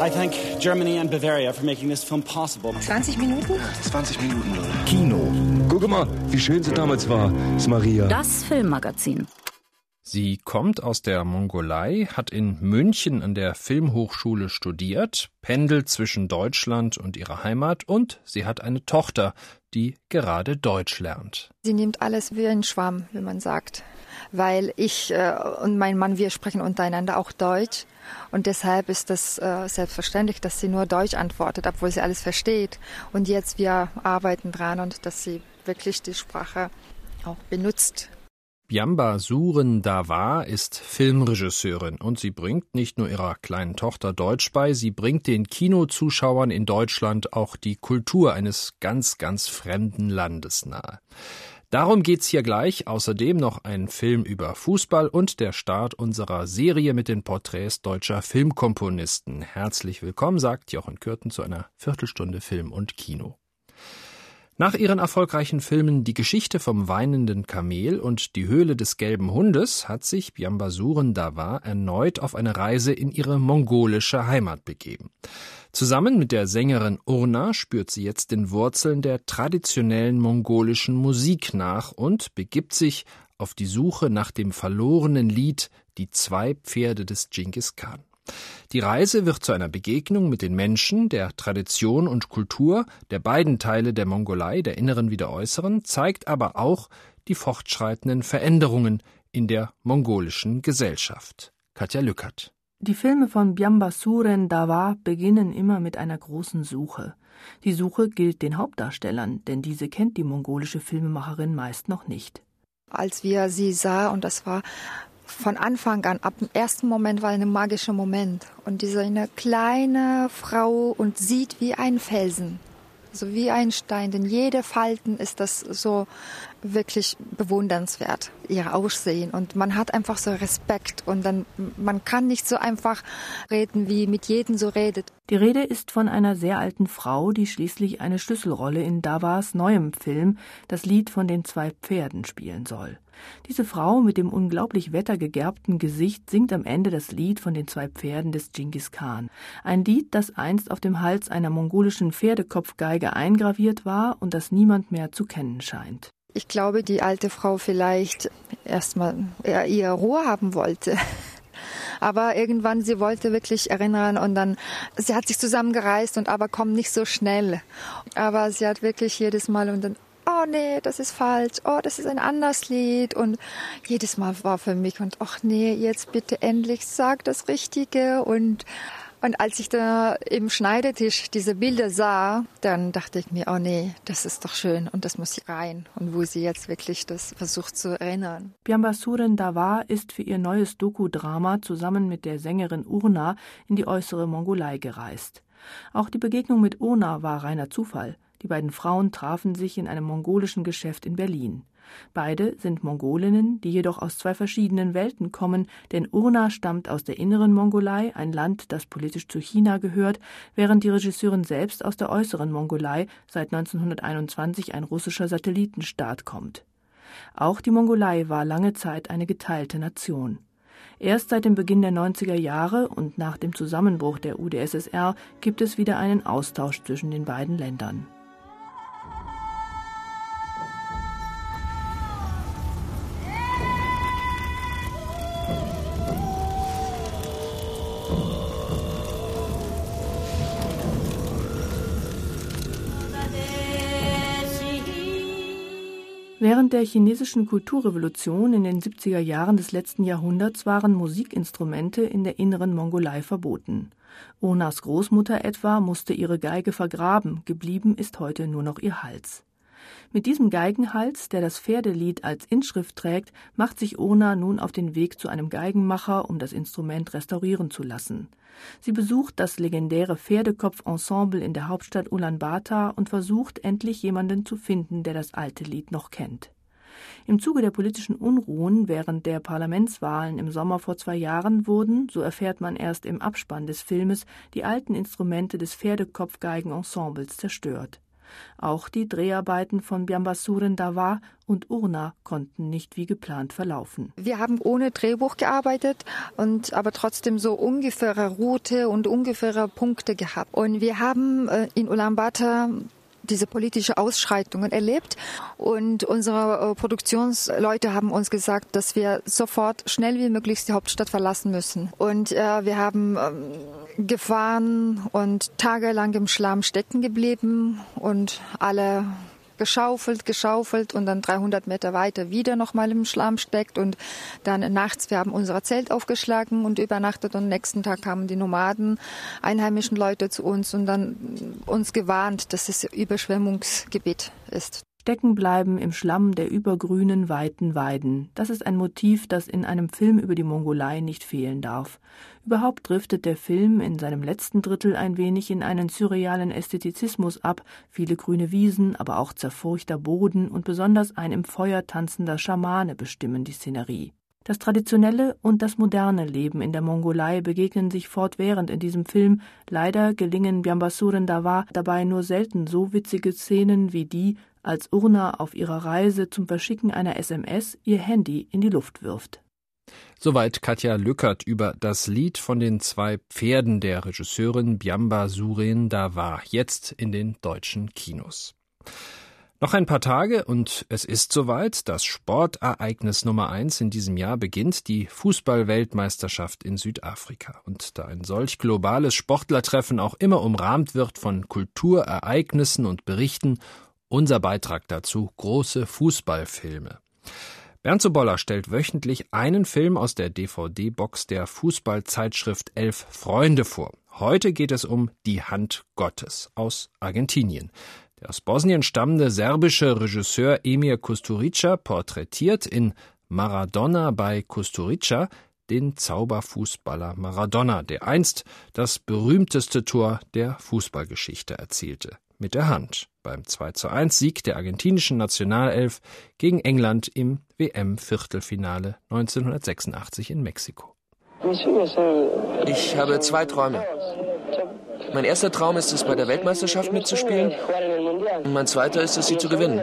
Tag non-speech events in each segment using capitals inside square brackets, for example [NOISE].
I thank Germany and Bavaria for making this film possible. 20 Minuten? 20 Minuten, Leute. Kino. Guck mal, wie schön sie damals war, ist Maria. Das Filmmagazin. Sie kommt aus der Mongolei, hat in München an der Filmhochschule studiert, pendelt zwischen Deutschland und ihrer Heimat und sie hat eine Tochter, die gerade Deutsch lernt. Sie nimmt alles wie ein Schwamm, wie man sagt. Weil ich äh, und mein Mann, wir sprechen untereinander auch Deutsch. Und deshalb ist das äh, selbstverständlich, dass sie nur Deutsch antwortet, obwohl sie alles versteht. Und jetzt wir arbeiten dran und dass sie wirklich die Sprache auch benutzt. Biamba Suren Dawa ist Filmregisseurin und sie bringt nicht nur ihrer kleinen Tochter Deutsch bei, sie bringt den Kinozuschauern in Deutschland auch die Kultur eines ganz, ganz fremden Landes nahe. Darum geht's hier gleich. Außerdem noch ein Film über Fußball und der Start unserer Serie mit den Porträts deutscher Filmkomponisten. Herzlich willkommen, sagt Jochen Kürten zu einer Viertelstunde Film und Kino. Nach ihren erfolgreichen Filmen Die Geschichte vom weinenden Kamel und Die Höhle des gelben Hundes hat sich Biambasuren Dawa erneut auf eine Reise in ihre mongolische Heimat begeben. Zusammen mit der Sängerin Urna spürt sie jetzt den Wurzeln der traditionellen mongolischen Musik nach und begibt sich auf die Suche nach dem verlorenen Lied Die zwei Pferde des Genghis Khan. Die Reise wird zu einer Begegnung mit den Menschen, der Tradition und Kultur der beiden Teile der Mongolei, der inneren wie der äußeren, zeigt aber auch die fortschreitenden Veränderungen in der mongolischen Gesellschaft. Katja Lückert. Die Filme von Byambasuren Dawa beginnen immer mit einer großen Suche. Die Suche gilt den Hauptdarstellern, denn diese kennt die mongolische Filmemacherin meist noch nicht. Als wir sie sah, und das war von Anfang an, ab dem ersten Moment war ein magischer Moment. Und diese eine kleine Frau und sieht wie ein Felsen, so wie ein Stein. Denn jede Falten ist das so wirklich bewundernswert, ihr Aussehen. Und man hat einfach so Respekt. Und dann, man kann nicht so einfach reden, wie mit jedem so redet. Die Rede ist von einer sehr alten Frau, die schließlich eine Schlüsselrolle in Davas neuem Film, das Lied von den zwei Pferden, spielen soll. Diese Frau mit dem unglaublich wettergegerbten Gesicht singt am Ende das Lied von den zwei Pferden des Genghis Khan. Ein Lied, das einst auf dem Hals einer mongolischen Pferdekopfgeige eingraviert war und das niemand mehr zu kennen scheint. Ich glaube, die alte Frau vielleicht erstmal ihre Ruhe haben wollte. [LAUGHS] Aber irgendwann, sie wollte wirklich erinnern und dann, sie hat sich zusammengereist und aber kommt nicht so schnell. Aber sie hat wirklich jedes Mal und dann, oh nee, das ist falsch, oh, das ist ein anderes Lied. Und jedes Mal war für mich und ach nee, jetzt bitte endlich sag das Richtige. Und, und als ich da im Schneidetisch diese Bilder sah, dann dachte ich mir, oh nee, das ist doch schön und das muss rein. Und wo sie jetzt wirklich das versucht zu erinnern. Biambasuren Dawa ist für ihr neues Doku-Drama zusammen mit der Sängerin Urna in die äußere Mongolei gereist. Auch die Begegnung mit Urna war reiner Zufall. Die beiden Frauen trafen sich in einem mongolischen Geschäft in Berlin. Beide sind Mongolinnen, die jedoch aus zwei verschiedenen Welten kommen, denn Urna stammt aus der inneren Mongolei, ein Land, das politisch zu China gehört, während die Regisseurin selbst aus der äußeren Mongolei, seit 1921 ein russischer Satellitenstaat kommt. Auch die Mongolei war lange Zeit eine geteilte Nation. Erst seit dem Beginn der 90er Jahre und nach dem Zusammenbruch der UdSSR gibt es wieder einen Austausch zwischen den beiden Ländern. Während der chinesischen Kulturrevolution in den 70er Jahren des letzten Jahrhunderts waren Musikinstrumente in der inneren Mongolei verboten. Onas Großmutter etwa musste ihre Geige vergraben, geblieben ist heute nur noch ihr Hals. Mit diesem Geigenhals, der das Pferdelied als Inschrift trägt, macht sich Ona nun auf den Weg zu einem Geigenmacher, um das Instrument restaurieren zu lassen. Sie besucht das legendäre Pferdekopf-Ensemble in der Hauptstadt Ulaanbaatar und versucht endlich jemanden zu finden, der das alte Lied noch kennt. Im Zuge der politischen Unruhen während der Parlamentswahlen im Sommer vor zwei Jahren wurden, so erfährt man erst im Abspann des Filmes, die alten Instrumente des Pferdekopfgeigenensembles zerstört. Auch die Dreharbeiten von Biambasuren Dawa und Urna konnten nicht wie geplant verlaufen. Wir haben ohne Drehbuch gearbeitet und aber trotzdem so ungefähre Route und ungefähre Punkte gehabt. Und wir haben äh, in Ulaanbaatar diese politische Ausschreitungen erlebt. Und unsere äh, Produktionsleute haben uns gesagt, dass wir sofort schnell wie möglich die Hauptstadt verlassen müssen. Und äh, wir haben ähm, gefahren und tagelang im Schlamm stecken geblieben und alle geschaufelt, geschaufelt und dann 300 Meter weiter wieder nochmal im Schlamm steckt und dann nachts, wir haben unser Zelt aufgeschlagen und übernachtet und nächsten Tag kamen die Nomaden, einheimischen Leute zu uns und dann uns gewarnt, dass es Überschwemmungsgebiet ist. Stecken bleiben im Schlamm der übergrünen, weiten Weiden. Das ist ein Motiv, das in einem Film über die Mongolei nicht fehlen darf. Überhaupt driftet der Film in seinem letzten Drittel ein wenig in einen surrealen Ästhetizismus ab. Viele grüne Wiesen, aber auch zerfurchter Boden und besonders ein im Feuer tanzender Schamane bestimmen die Szenerie. Das traditionelle und das moderne Leben in der Mongolei begegnen sich fortwährend in diesem Film. Leider gelingen Biambasuren Dawa dabei nur selten so witzige Szenen wie die, als Urna auf ihrer Reise zum Verschicken einer SMS ihr Handy in die Luft wirft. Soweit Katja Lückert über das Lied von den zwei Pferden der Regisseurin Biamba Suren Dawa, jetzt in den deutschen Kinos. Noch ein paar Tage und es ist soweit. Das Sportereignis Nummer eins in diesem Jahr beginnt die Fußballweltmeisterschaft in Südafrika. Und da ein solch globales Sportlertreffen auch immer umrahmt wird von Kulturereignissen und Berichten unser Beitrag dazu große Fußballfilme. Bernd Soboller stellt wöchentlich einen Film aus der DVD-Box der Fußballzeitschrift Elf Freunde vor. Heute geht es um Die Hand Gottes aus Argentinien. Der aus Bosnien stammende serbische Regisseur Emir Kusturica porträtiert in Maradona bei Kusturica den Zauberfußballer Maradona, der einst das berühmteste Tor der Fußballgeschichte erzielte mit der Hand beim 2 zu 1 Sieg der argentinischen Nationalelf gegen England im WM-Viertelfinale 1986 in Mexiko. Ich habe zwei Träume. Mein erster Traum ist es, bei der Weltmeisterschaft mitzuspielen. Und mein zweiter ist es, sie zu gewinnen.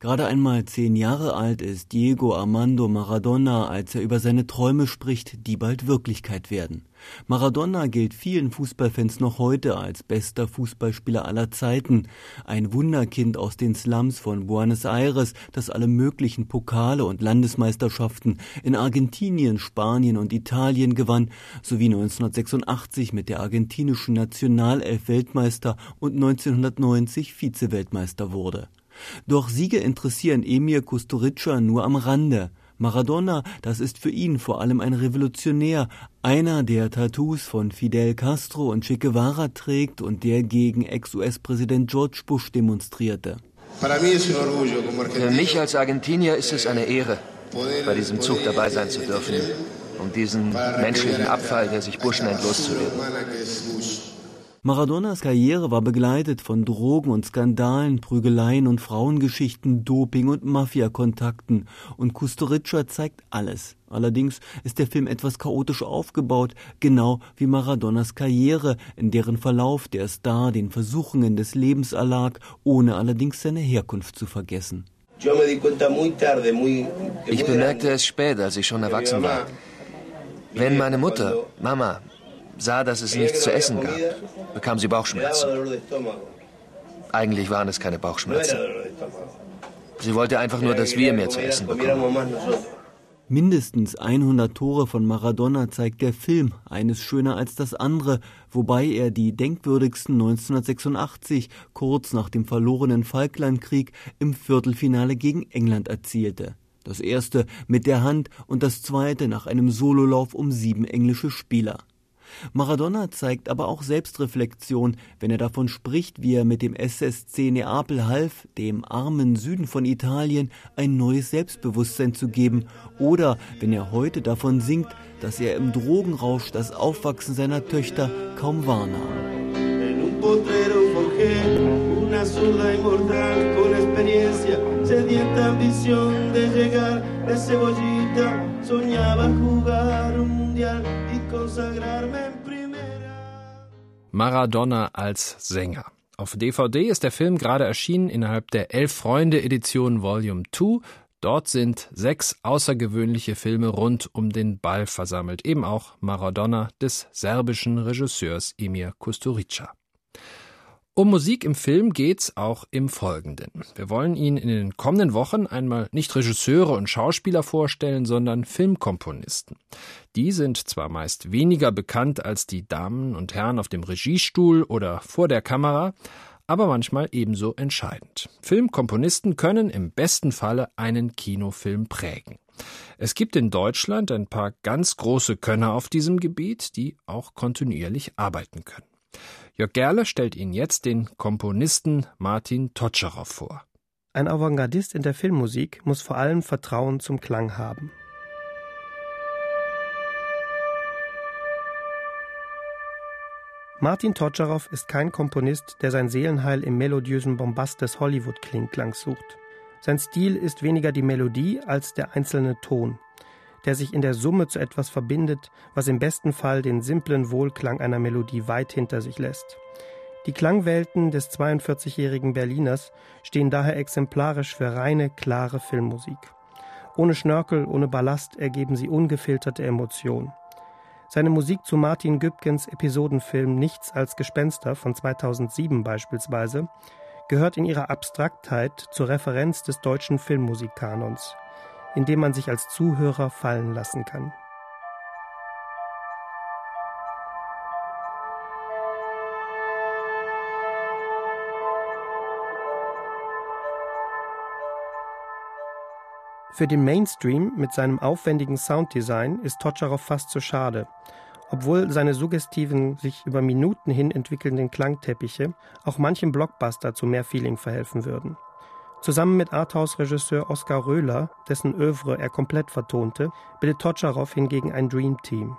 Gerade einmal zehn Jahre alt ist Diego Armando Maradona, als er über seine Träume spricht, die bald Wirklichkeit werden. Maradona gilt vielen Fußballfans noch heute als bester Fußballspieler aller Zeiten, ein Wunderkind aus den Slums von Buenos Aires, das alle möglichen Pokale und Landesmeisterschaften in Argentinien, Spanien und Italien gewann, sowie 1986 mit der argentinischen Nationalelf Weltmeister und 1990 Vize-Weltmeister wurde. Doch Siege interessieren Emir Kusturica nur am Rande. Maradona, das ist für ihn vor allem ein Revolutionär, einer, der Tattoos von Fidel Castro und Che Guevara trägt und der gegen Ex-US-Präsident George Bush demonstrierte. Für mich als Argentinier ist es eine Ehre, bei diesem Zug dabei sein zu dürfen, um diesen menschlichen Abfall, der sich Bush nennt, loszuwerden. Maradonas Karriere war begleitet von Drogen und Skandalen, Prügeleien und Frauengeschichten, Doping und Mafiakontakten. Und Kusturica zeigt alles. Allerdings ist der Film etwas chaotisch aufgebaut, genau wie Maradonas Karriere, in deren Verlauf der Star den Versuchungen des Lebens erlag, ohne allerdings seine Herkunft zu vergessen. Ich bemerkte es spät, als ich schon erwachsen war. Wenn meine Mutter, Mama, sah, dass es nichts zu essen gab, bekam sie Bauchschmerzen. Eigentlich waren es keine Bauchschmerzen. Sie wollte einfach nur, dass wir mehr zu essen bekommen. Mindestens 100 Tore von Maradona zeigt der Film, eines schöner als das andere, wobei er die denkwürdigsten 1986, kurz nach dem verlorenen Falklandkrieg, im Viertelfinale gegen England erzielte. Das erste mit der Hand und das zweite nach einem Sololauf um sieben englische Spieler. Maradona zeigt aber auch Selbstreflexion, wenn er davon spricht, wie er mit dem SSC Neapel half, dem armen Süden von Italien ein neues Selbstbewusstsein zu geben, oder wenn er heute davon singt, dass er im Drogenrausch das Aufwachsen seiner Töchter kaum wahrnahm. de cebollita, soñaba jugar un mundial Maradona als Sänger. Auf DVD ist der Film gerade erschienen innerhalb der Elf Freunde Edition Volume 2. Dort sind sechs außergewöhnliche Filme rund um den Ball versammelt, eben auch Maradona des serbischen Regisseurs Emir Kusturica. Um Musik im Film geht's auch im Folgenden. Wir wollen Ihnen in den kommenden Wochen einmal nicht Regisseure und Schauspieler vorstellen, sondern Filmkomponisten. Die sind zwar meist weniger bekannt als die Damen und Herren auf dem Regiestuhl oder vor der Kamera, aber manchmal ebenso entscheidend. Filmkomponisten können im besten Falle einen Kinofilm prägen. Es gibt in Deutschland ein paar ganz große Könner auf diesem Gebiet, die auch kontinuierlich arbeiten können. Jörg Gerle stellt Ihnen jetzt den Komponisten Martin Totscherow vor. Ein Avantgardist in der Filmmusik muss vor allem Vertrauen zum Klang haben. Martin Totscherow ist kein Komponist, der sein Seelenheil im melodiösen Bombast des Hollywood-Klingklangs sucht. Sein Stil ist weniger die Melodie als der einzelne Ton der sich in der Summe zu etwas verbindet, was im besten Fall den simplen Wohlklang einer Melodie weit hinter sich lässt. Die Klangwelten des 42-jährigen Berliners stehen daher exemplarisch für reine, klare Filmmusik. Ohne Schnörkel, ohne Ballast ergeben sie ungefilterte Emotionen. Seine Musik zu Martin Gübkens Episodenfilm Nichts als Gespenster von 2007 beispielsweise gehört in ihrer Abstraktheit zur Referenz des deutschen Filmmusikkanons in dem man sich als Zuhörer fallen lassen kann. Für den Mainstream mit seinem aufwendigen Sounddesign ist Totscharow fast zu schade, obwohl seine suggestiven, sich über Minuten hin entwickelnden Klangteppiche auch manchem Blockbuster zu mehr Feeling verhelfen würden. Zusammen mit Arthouse-Regisseur Oskar Röhler, dessen Övre er komplett vertonte, bildet Totscharow hingegen ein Dream-Team.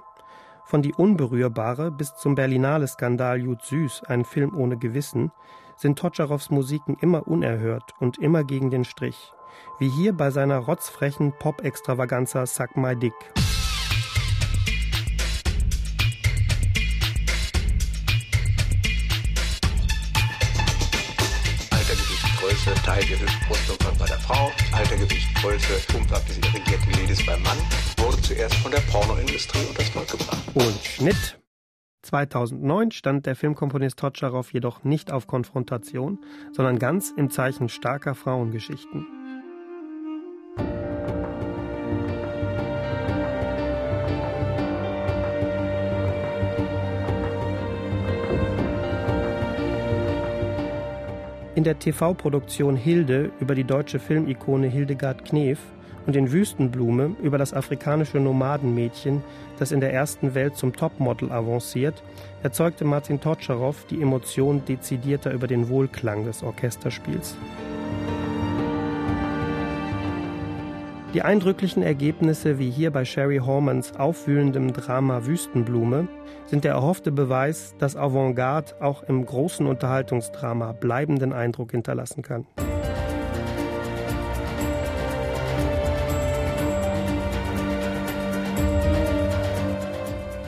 Von Die Unberührbare bis zum Berlinale-Skandal Jud Süß, ein Film ohne Gewissen, sind Totscharows Musiken immer unerhört und immer gegen den Strich. Wie hier bei seiner rotzfrechen Pop-Extravaganza Suck My Dick. Teil ihres Brustumfangs bei der Frau, Alter, Gewicht, Größe, Umfang des irrigierten Lides beim Mann, wurde zuerst von der Pornoindustrie und das Volk gebracht. Und Schnitt. 2009 stand der Filmkomponist Totscharow jedoch nicht auf Konfrontation, sondern ganz im Zeichen starker Frauengeschichten. In der TV-Produktion Hilde über die deutsche Filmikone Hildegard Knef und in Wüstenblume über das afrikanische Nomadenmädchen, das in der ersten Welt zum Topmodel avanciert, erzeugte Martin Totscharow die Emotion dezidierter über den Wohlklang des Orchesterspiels. Die eindrücklichen Ergebnisse wie hier bei Sherry Hormans aufwühlendem Drama Wüstenblume sind der erhoffte Beweis, dass Avantgarde auch im großen Unterhaltungsdrama bleibenden Eindruck hinterlassen kann.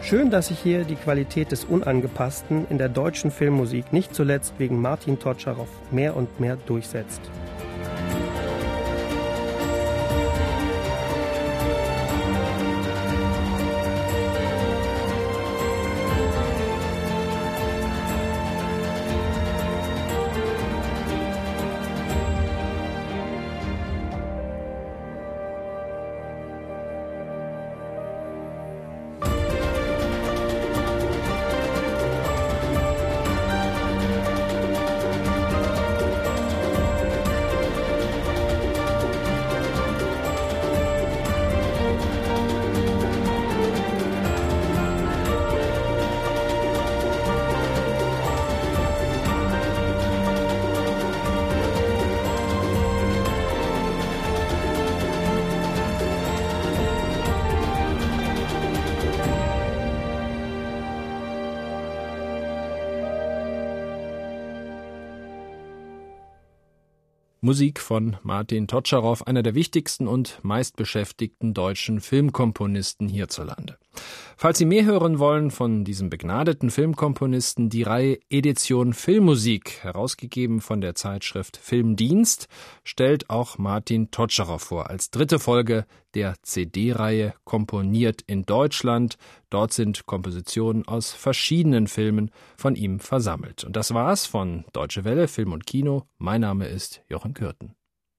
Schön, dass sich hier die Qualität des Unangepassten in der deutschen Filmmusik nicht zuletzt wegen Martin Totscharow mehr und mehr durchsetzt. Musik von Martin Totscharow, einer der wichtigsten und meistbeschäftigten deutschen Filmkomponisten hierzulande. Falls Sie mehr hören wollen von diesem begnadeten Filmkomponisten, die Reihe Edition Filmmusik, herausgegeben von der Zeitschrift Filmdienst, stellt auch Martin Totscherer vor als dritte Folge der CD-Reihe Komponiert in Deutschland. Dort sind Kompositionen aus verschiedenen Filmen von ihm versammelt. Und das war's von Deutsche Welle Film und Kino. Mein Name ist Jochen Kürten.